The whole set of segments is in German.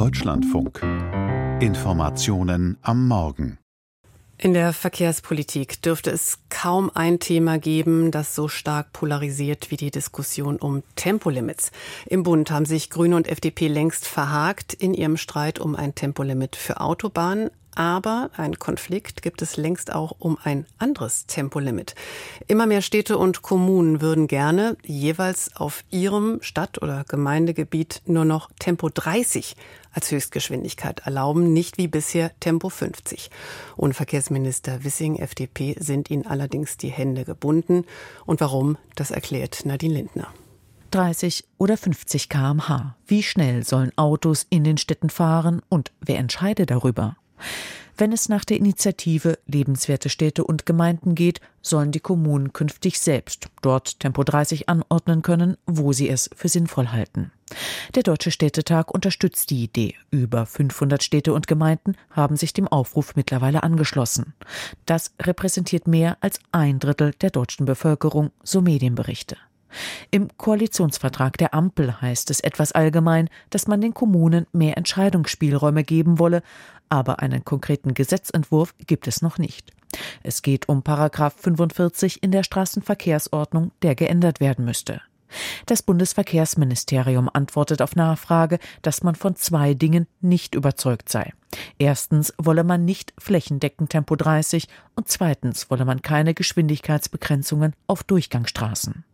Deutschlandfunk. Informationen am Morgen. In der Verkehrspolitik dürfte es kaum ein Thema geben, das so stark polarisiert wie die Diskussion um Tempolimits. Im Bund haben sich Grüne und FDP längst verhakt in ihrem Streit um ein Tempolimit für Autobahnen. Aber ein Konflikt gibt es längst auch um ein anderes Tempolimit. Immer mehr Städte und Kommunen würden gerne jeweils auf ihrem Stadt- oder Gemeindegebiet nur noch Tempo 30 als Höchstgeschwindigkeit erlauben, nicht wie bisher Tempo 50. Und Verkehrsminister Wissing, FDP, sind ihnen allerdings die Hände gebunden. Und warum, das erklärt Nadine Lindner. 30 oder 50 kmh. Wie schnell sollen Autos in den Städten fahren und wer entscheidet darüber? Wenn es nach der Initiative Lebenswerte Städte und Gemeinden geht, sollen die Kommunen künftig selbst dort Tempo 30 anordnen können, wo sie es für sinnvoll halten. Der Deutsche Städtetag unterstützt die Idee. Über 500 Städte und Gemeinden haben sich dem Aufruf mittlerweile angeschlossen. Das repräsentiert mehr als ein Drittel der deutschen Bevölkerung, so Medienberichte. Im Koalitionsvertrag der Ampel heißt es etwas allgemein, dass man den Kommunen mehr Entscheidungsspielräume geben wolle, aber einen konkreten Gesetzentwurf gibt es noch nicht. Es geht um Paragraph 45 in der Straßenverkehrsordnung, der geändert werden müsste. Das Bundesverkehrsministerium antwortet auf Nachfrage, dass man von zwei Dingen nicht überzeugt sei. Erstens wolle man nicht flächendeckend Tempo 30 und zweitens wolle man keine Geschwindigkeitsbegrenzungen auf Durchgangsstraßen.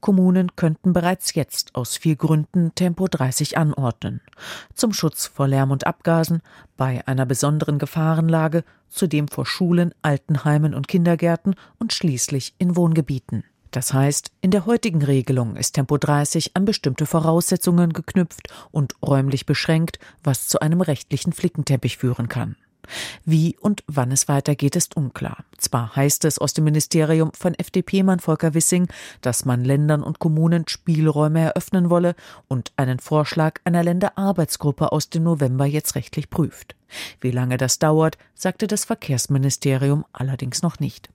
Kommunen könnten bereits jetzt aus vier Gründen Tempo 30 anordnen. Zum Schutz vor Lärm und Abgasen, bei einer besonderen Gefahrenlage, zudem vor Schulen, Altenheimen und Kindergärten und schließlich in Wohngebieten. Das heißt, in der heutigen Regelung ist Tempo 30 an bestimmte Voraussetzungen geknüpft und räumlich beschränkt, was zu einem rechtlichen Flickenteppich führen kann. Wie und wann es weitergeht, ist unklar. Zwar heißt es aus dem Ministerium von FDP-Mann Volker Wissing, dass man Ländern und Kommunen Spielräume eröffnen wolle und einen Vorschlag einer Länderarbeitsgruppe aus dem November jetzt rechtlich prüft. Wie lange das dauert, sagte das Verkehrsministerium allerdings noch nicht.